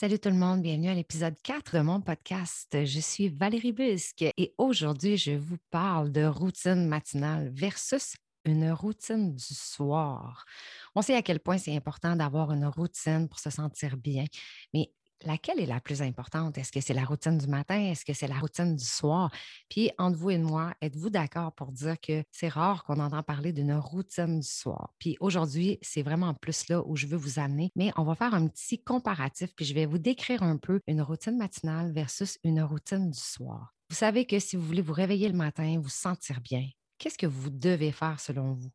Salut tout le monde, bienvenue à l'épisode 4 de mon podcast. Je suis Valérie Busque et aujourd'hui, je vous parle de routine matinale versus une routine du soir. On sait à quel point c'est important d'avoir une routine pour se sentir bien, mais laquelle est la plus importante? Est-ce que c'est la routine du matin? Est-ce que c'est la routine du soir? Puis, entre vous et moi, êtes-vous d'accord pour dire que c'est rare qu'on entend parler d'une routine du soir? Puis aujourd'hui, c'est vraiment plus là où je veux vous amener, mais on va faire un petit comparatif, puis je vais vous décrire un peu une routine matinale versus une routine du soir. Vous savez que si vous voulez vous réveiller le matin, vous sentir bien, qu'est-ce que vous devez faire selon vous?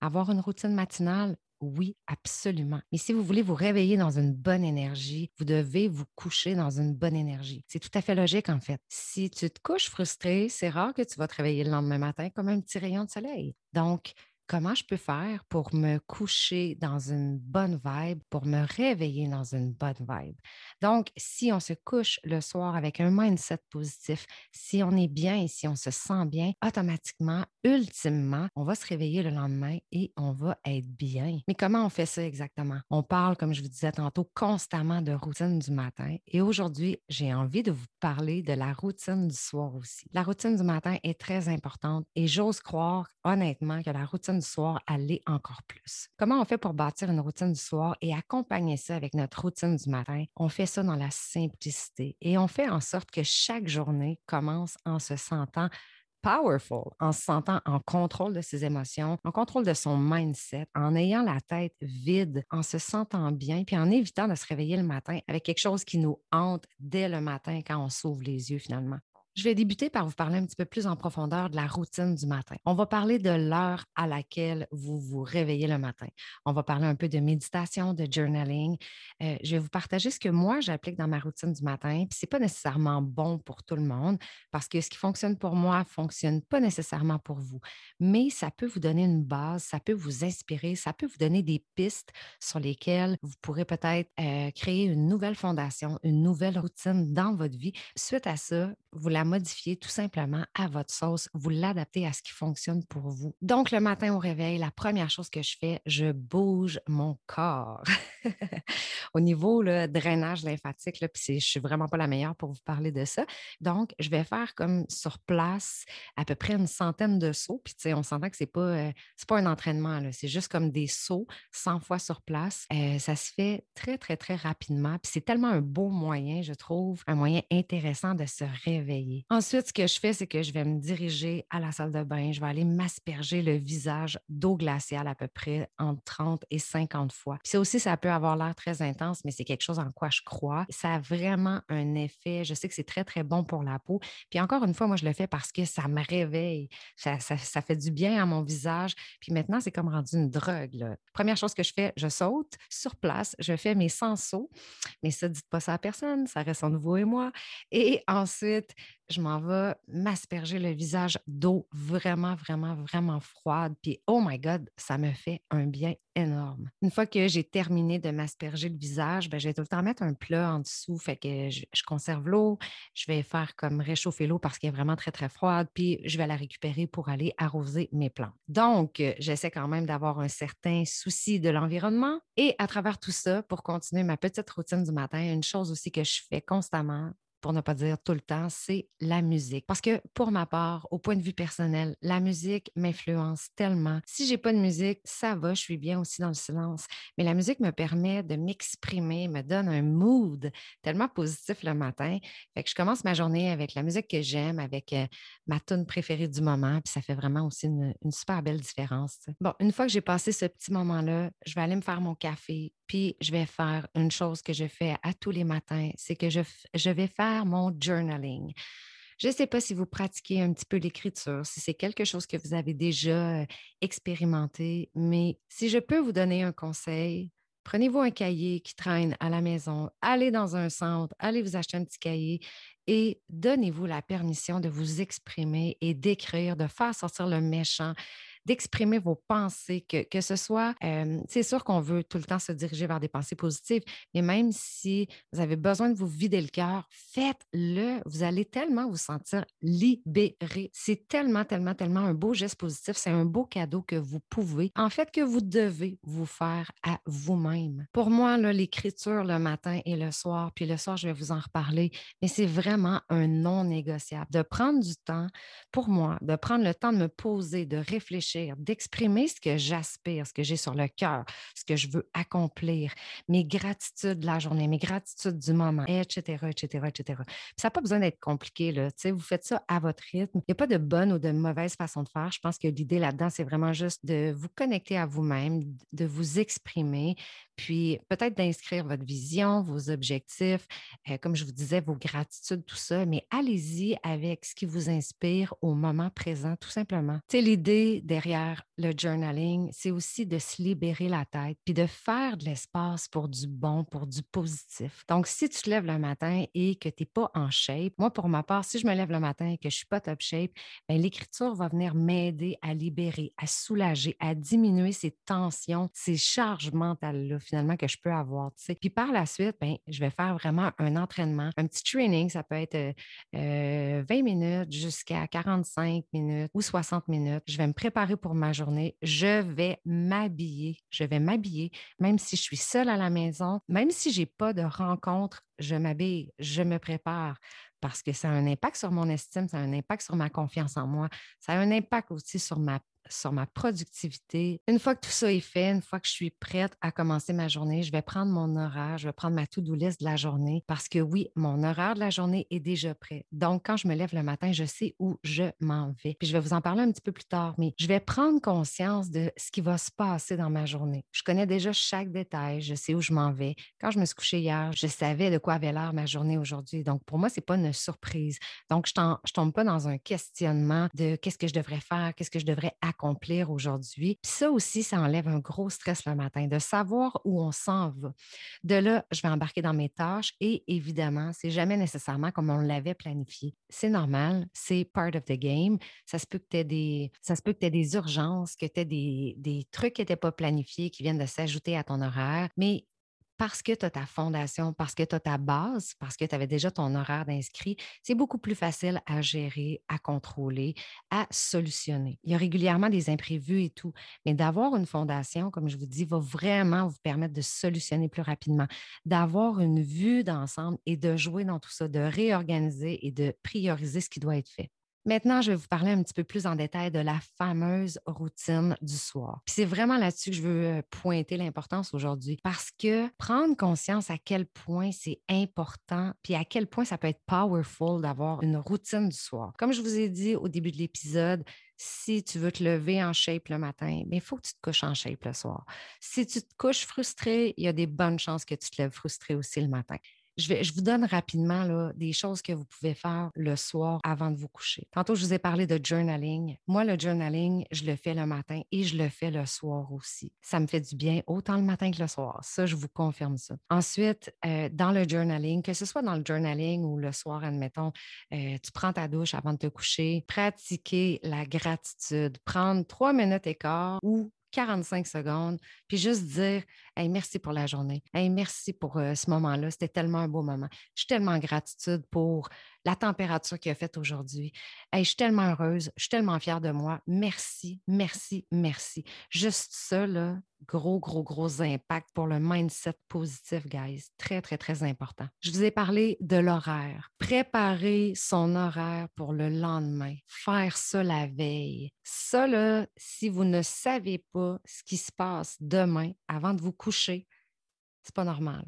Avoir une routine matinale, oui, absolument. Mais si vous voulez vous réveiller dans une bonne énergie, vous devez vous coucher dans une bonne énergie. C'est tout à fait logique, en fait. Si tu te couches frustré, c'est rare que tu vas te réveiller le lendemain matin comme un petit rayon de soleil. Donc, comment je peux faire pour me coucher dans une bonne vibe, pour me réveiller dans une bonne vibe? Donc, si on se couche le soir avec un mindset positif, si on est bien et si on se sent bien, automatiquement, ultimement, on va se réveiller le lendemain et on va être bien. Mais comment on fait ça exactement? On parle, comme je vous disais tantôt, constamment de routine du matin. Et aujourd'hui, j'ai envie de vous parler de la routine du soir aussi. La routine du matin est très importante et j'ose croire honnêtement que la routine du soir, aller encore plus? Comment on fait pour bâtir une routine du soir et accompagner ça avec notre routine du matin? On fait ça dans la simplicité et on fait en sorte que chaque journée commence en se sentant powerful, en se sentant en contrôle de ses émotions, en contrôle de son mindset, en ayant la tête vide, en se sentant bien, puis en évitant de se réveiller le matin avec quelque chose qui nous hante dès le matin quand on s'ouvre les yeux finalement. Je vais débuter par vous parler un petit peu plus en profondeur de la routine du matin. On va parler de l'heure à laquelle vous vous réveillez le matin. On va parler un peu de méditation, de journaling. Euh, je vais vous partager ce que moi j'applique dans ma routine du matin. Puis c'est pas nécessairement bon pour tout le monde parce que ce qui fonctionne pour moi fonctionne pas nécessairement pour vous. Mais ça peut vous donner une base, ça peut vous inspirer, ça peut vous donner des pistes sur lesquelles vous pourrez peut-être euh, créer une nouvelle fondation, une nouvelle routine dans votre vie. Suite à ça, vous la modifiez tout simplement à votre sauce, vous l'adaptez à ce qui fonctionne pour vous. Donc, le matin au réveil, la première chose que je fais, je bouge mon corps. au niveau le drainage lymphatique, là, puis je ne suis vraiment pas la meilleure pour vous parler de ça. Donc, je vais faire comme sur place à peu près une centaine de sauts. Puis, on s'entend que ce n'est pas, euh, pas un entraînement, c'est juste comme des sauts 100 fois sur place. Euh, ça se fait très, très, très rapidement. Puis, c'est tellement un beau moyen, je trouve, un moyen intéressant de se réveiller. Ensuite, ce que je fais, c'est que je vais me diriger à la salle de bain. Je vais aller m'asperger le visage d'eau glaciale à peu près entre 30 et 50 fois. Puis ça aussi, ça peut avoir l'air très intense, mais c'est quelque chose en quoi je crois. Ça a vraiment un effet. Je sais que c'est très, très bon pour la peau. Puis encore une fois, moi, je le fais parce que ça me réveille. Ça, fait du bien à mon visage. Puis maintenant, c'est comme rendu une drogue. Première chose que je fais, je saute sur place. Je fais mes 100 sauts. Mais ça, dites pas ça à personne. Ça reste entre vous et moi. Et ensuite, je m'en vais m'asperger le visage d'eau vraiment, vraiment, vraiment froide. Puis, oh my God, ça me fait un bien énorme. Une fois que j'ai terminé de m'asperger le visage, ben, je vais tout le temps mettre un plat en dessous. Fait que je, conserve l'eau. Je vais faire comme réchauffer l'eau parce qu'elle est vraiment très, très froide. Puis, je vais la récupérer pour aller arroser mes plantes. Donc, j'essaie quand même d'avoir un certain souci de l'environnement. Et à travers tout ça, pour continuer ma petite routine du matin, une chose aussi que je fais constamment, pour ne pas dire tout le temps, c'est la musique. Parce que pour ma part, au point de vue personnel, la musique m'influence tellement. Si j'ai pas de musique, ça va, je suis bien aussi dans le silence. Mais la musique me permet de m'exprimer, me donne un mood tellement positif le matin. Que je commence ma journée avec la musique que j'aime, avec euh, ma tune préférée du moment, puis ça fait vraiment aussi une, super belle différence. Bon, une fois que j'ai passé ce petit moment-là, je vais aller me faire mon café, puis je vais faire une chose que je fais à tous les matins, c'est que je, vais faire mon journaling. Je ne sais pas si vous pratiquez un petit peu l'écriture, si c'est quelque chose que vous avez déjà euh, expérimenté, mais si je peux vous donner un conseil, prenez-vous un cahier qui traîne à la maison, allez dans un centre, allez vous acheter un petit cahier et donnez-vous la permission de vous exprimer et d'écrire, de faire sortir le méchant, d'exprimer vos pensées, que, que ce soit, c'est sûr qu'on veut tout le temps se diriger vers des pensées positives, mais même si vous avez besoin de vous vider le cœur, faites-le. Vous allez tellement vous sentir libéré. C'est tellement, tellement, tellement un beau geste positif. C'est un beau cadeau que vous pouvez, en fait, que vous devez vous faire à vous-même. Pour moi, l'écriture le matin et le soir, puis le soir, je vais vous en reparler, mais c'est vraiment un non négociable. De prendre du temps pour moi, de prendre le temps de me poser, de réfléchir, d'exprimer ce que j'aspire, ce que j'ai sur le cœur, ce que je veux accomplir, mes gratitudes de la journée, mes gratitudes du moment, etc., etc., etc. ça n'a pas besoin d'être compliqué. Là. Vous faites ça à votre rythme. Il n'y a pas de bonne ou de mauvaise façon de faire. Je pense que l'idée là-dedans, c'est vraiment juste de vous connecter à vous-même, de vous exprimer, puis peut-être d'inscrire votre vision, vos objectifs, euh, comme je vous disais, vos gratitudes, tout ça, mais allez-y avec ce qui vous inspire au moment présent, tout simplement. Sais, l'idée derrière le journaling, c'est aussi de se libérer la tête, puis de faire de l'espace pour du bon, pour du positif. Donc, si tu te lèves le matin et que tu n'es pas en shape, moi, pour ma part, si je me lève le matin et que je ne suis pas top shape, ben, l'écriture va venir m'aider à libérer, à soulager, à diminuer ces tensions, ces charges mentales-là finalement que je peux avoir. Puis par la suite, ben, je vais faire vraiment un entraînement, un petit training. Ça peut être 20 euh, minutes jusqu'à 45 minutes ou 60 minutes. Je vais me préparer pour ma journée. Je vais m'habiller. Je vais m'habiller, même si je suis seule à la maison, même si je n'ai pas de rencontre, je m'habille, je me prépare parce que ça a un impact sur mon estime, ça a un impact sur ma confiance en moi, ça a un impact aussi sur ma sur ma productivité. Une fois que tout ça est fait, une fois que je suis prête à commencer ma journée, je vais prendre mon horaire, je vais prendre ma to-do list de la journée parce que oui, mon horaire de la journée est déjà prêt. Donc, quand je me lève le matin, je sais où je m'en vais. Puis je vais vous en parler un petit peu plus tard, mais je vais prendre conscience de ce qui va se passer dans ma journée. Je connais déjà chaque détail, je sais où je m'en vais. Quand je me suis couchée hier, je savais de quoi avait l'air ma journée aujourd'hui. Donc, pour moi, ce n'est pas une surprise. Donc, je ne tombe pas dans un questionnement de qu'est-ce que je devrais faire, qu'est-ce que je devrais accomplir accomplir aujourd'hui. Ça aussi, ça enlève un gros stress le matin, de savoir où on s'en va. De là, je vais embarquer dans mes tâches et évidemment, c'est jamais nécessairement comme on l'avait planifié. C'est normal, c'est part of the game. Ça se peut que tu aies des, des urgences, que tu aies des, des trucs qui n'étaient pas planifiés, qui viennent de s'ajouter à ton horaire, mais parce que tu as ta fondation, parce que tu as ta base, parce que tu avais déjà ton horaire d'inscrit, c'est beaucoup plus facile à gérer, à contrôler, à solutionner. Il y a régulièrement des imprévus et tout, mais d'avoir une fondation, comme je vous dis, va vraiment vous permettre de solutionner plus rapidement, d'avoir une vue d'ensemble et de jouer dans tout ça, de réorganiser et de prioriser ce qui doit être fait. Maintenant, je vais vous parler un petit peu plus en détail de la fameuse routine du soir. c'est vraiment là-dessus que je veux euh, pointer l'importance aujourd'hui parce que prendre conscience à quel point c'est important puis à quel point ça peut être powerful d'avoir une routine du soir. Comme je vous ai dit au début de l'épisode, si tu veux te lever en shape le matin, il faut que tu te couches en shape le soir. Si tu te couches frustré, il y a des bonnes chances que tu te lèves frustré aussi le matin. Je, vous donne rapidement là, des choses que vous pouvez faire le soir avant de vous coucher. Tantôt, je vous ai parlé de journaling. Moi, le journaling, je le fais le matin et je le fais le soir aussi. Ça me fait du bien autant le matin que le soir. Ça, je vous confirme ça. Ensuite, euh, dans le journaling, que ce soit dans le journaling ou le soir, admettons, euh, tu prends ta douche avant de te coucher, pratiquer la gratitude, prendre trois minutes et quart ou 45 secondes, puis juste dire merci pour la journée. Merci pour euh, ce moment-là. C'était tellement un beau moment. Je suis tellement en gratitude pour la température qu'il a faite aujourd'hui. je suis tellement heureuse, je suis tellement fière de moi. Merci, merci, merci. Juste ça, gros, gros, gros impact pour le mindset positif, guys. Très, très, très important. Je vous ai parlé de l'horaire. Préparer son horaire pour le lendemain. Faire ça la veille. Ça, là, si vous ne savez pas ce qui se passe demain avant de vous coucher, c'est pas normal.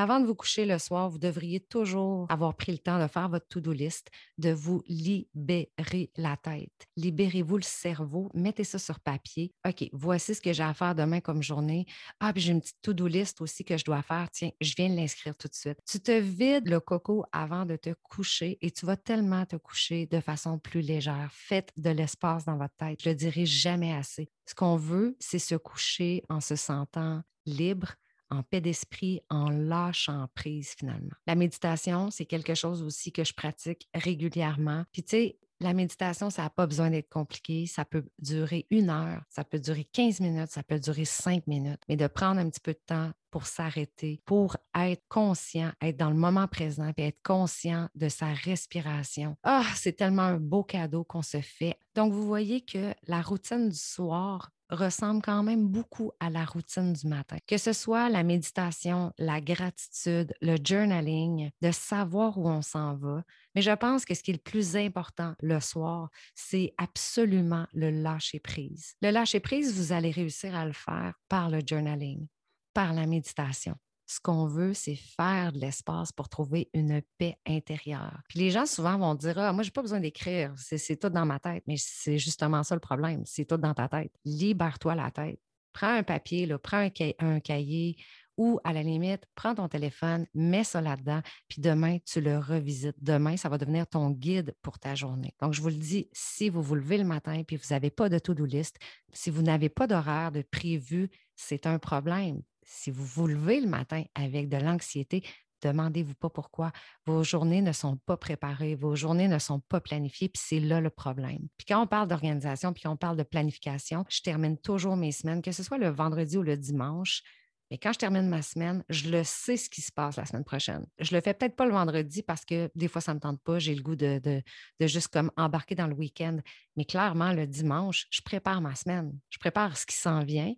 Avant de vous coucher le soir, vous devriez toujours avoir pris le temps de faire votre to-do list, de vous libérer la tête. Libérez-vous le cerveau, mettez ça sur papier. OK, voici ce que j'ai à faire demain comme journée. Ah, puis j'ai une petite to-do list aussi que je dois faire. Tiens, je viens de l'inscrire tout de suite. Tu te vides le coco avant de te coucher et tu vas tellement te coucher de façon plus légère. Faites de l'espace dans votre tête. Je le dirai jamais assez. Ce qu'on veut, c'est se coucher en se sentant libre, en paix d'esprit, en lâchant prise finalement. La méditation, c'est quelque chose aussi que je pratique régulièrement. Puis tu sais, La méditation, ça n'a pas besoin d'être compliqué. Ça peut durer une heure, ça peut durer 15 minutes, ça peut durer cinq minutes. Mais de prendre un petit peu de temps pour s'arrêter, pour être conscient, être dans le moment présent, et être conscient de sa respiration. Ah, c'est tellement un beau cadeau qu'on se fait. Donc, vous voyez que la routine du soir ressemble quand même beaucoup à la routine du matin. Que ce soit la méditation, la gratitude, le journaling, de savoir où on s'en va. Mais je pense que ce qui est le plus important le soir, c'est absolument le lâcher prise. Le lâcher prise, vous allez réussir à le faire par le journaling, par la méditation ce qu'on veut, c'est faire de l'espace pour trouver une paix intérieure. Puis les gens souvent vont dire Ah, moi, j'ai pas besoin d'écrire, c'est tout dans ma tête. Mais c'est justement ça le problème, c'est tout dans ta tête. Libère-toi la tête. Prends un papier, prends un, un cahier ou à la limite, prends ton téléphone, mets ça là-dedans, puis demain, tu le revisites. Demain, ça va devenir ton guide pour ta journée. Donc, je vous le dis, si vous vous levez le matin puis vous n'avez pas de to-do list, si vous n'avez pas d'horaire de prévu, c'est un problème si vous vous levez le matin avec de l'anxiété, demandez-vous pas pourquoi. Vos journées ne sont pas préparées, vos journées ne sont pas planifiées, puis c'est là le problème. Puis quand on parle d'organisation, puis on parle de planification, je termine toujours mes semaines, que ce soit le vendredi ou le dimanche. Mais quand je termine ma semaine, je le sais ce qui se passe la semaine prochaine. Je le fais peut-être pas le vendredi parce que des fois, ça ne me tente pas. J'ai le goût de, de, de, juste comme embarquer dans le week-end. Mais clairement, le dimanche, je prépare ma semaine. Je prépare ce qui s'en vient.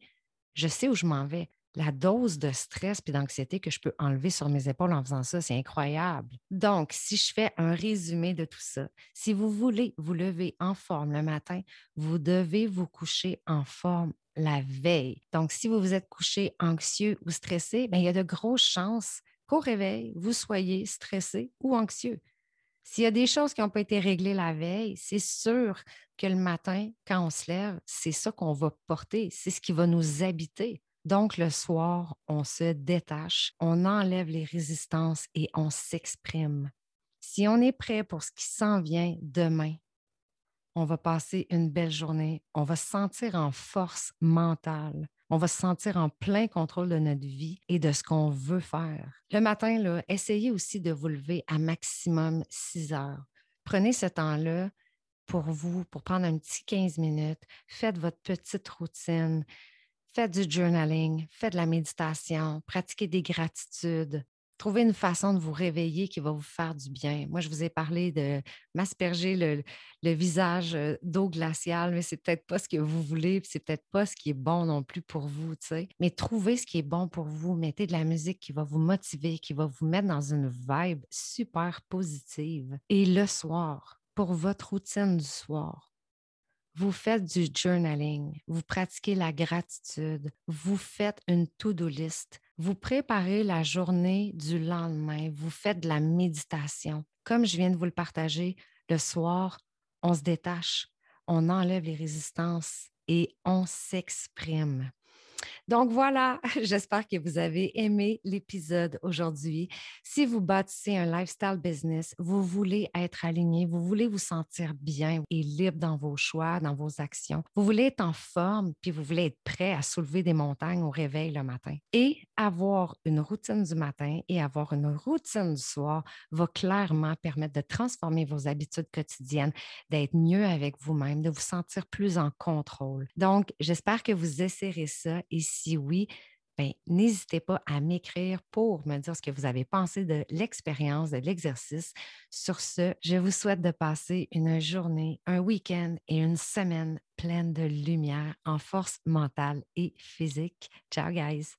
Je sais où je m'en vais la dose de stress et d'anxiété que je peux enlever sur mes épaules en faisant ça, c'est incroyable. Donc, si je fais un résumé de tout ça, si vous voulez vous lever en forme le matin, vous devez vous coucher en forme la veille. Donc, si vous vous êtes couché anxieux ou stressé, bien, il y a de grosses chances qu'au réveil, vous soyez stressé ou anxieux. S'il y a des choses qui n'ont pas été réglées la veille, c'est sûr que le matin, quand on se lève, c'est ça qu'on va porter, c'est ce qui va nous habiter. Donc, le soir, on se détache, on enlève les résistances et on s'exprime. Si on est prêt pour ce qui s'en vient demain, on va passer une belle journée, on va se sentir en force mentale, on va se sentir en plein contrôle de notre vie et de ce qu'on veut faire. Le matin, là, essayez aussi de vous lever à maximum 6 heures. Prenez ce temps-là pour vous, pour prendre un petit 15 minutes. Faites votre petite routine. Faites du journaling, faites de la méditation, pratiquez des gratitudes. Trouvez une façon de vous réveiller qui va vous faire du bien. Moi, je vous ai parlé de m'asperger le, visage d'eau glaciale, mais c'est peut-être pas ce que vous voulez, c'est peut-être pas ce qui est bon non plus pour vous, tu sais. Mais trouvez ce qui est bon pour vous. Mettez de la musique qui va vous motiver, qui va vous mettre dans une vibe super positive. Et le soir, pour votre routine du soir, vous faites du journaling, vous pratiquez la gratitude, vous faites une to-do list, vous préparez la journée du lendemain, vous faites de la méditation. Comme je viens de vous le partager, le soir, on se détache, on enlève les résistances et on s'exprime. Donc voilà, j'espère que vous avez aimé l'épisode aujourd'hui. Si vous bâtissez un lifestyle business, vous voulez être aligné, vous voulez vous sentir bien et libre dans vos choix, dans vos actions, vous voulez être en forme, puis vous voulez être prêt à soulever des montagnes au réveil le matin. Et avoir une routine du matin et avoir une routine du soir va clairement permettre de transformer vos habitudes quotidiennes, d'être mieux avec vous-même, de vous sentir plus en contrôle. Donc, j'espère que vous essayerez ça et si oui, ben, n'hésitez pas à m'écrire pour me dire ce que vous avez pensé de l'expérience, de l'exercice. Sur ce, je vous souhaite de passer une journée, un week-end et une semaine pleine de lumière en force mentale et physique. Ciao, guys!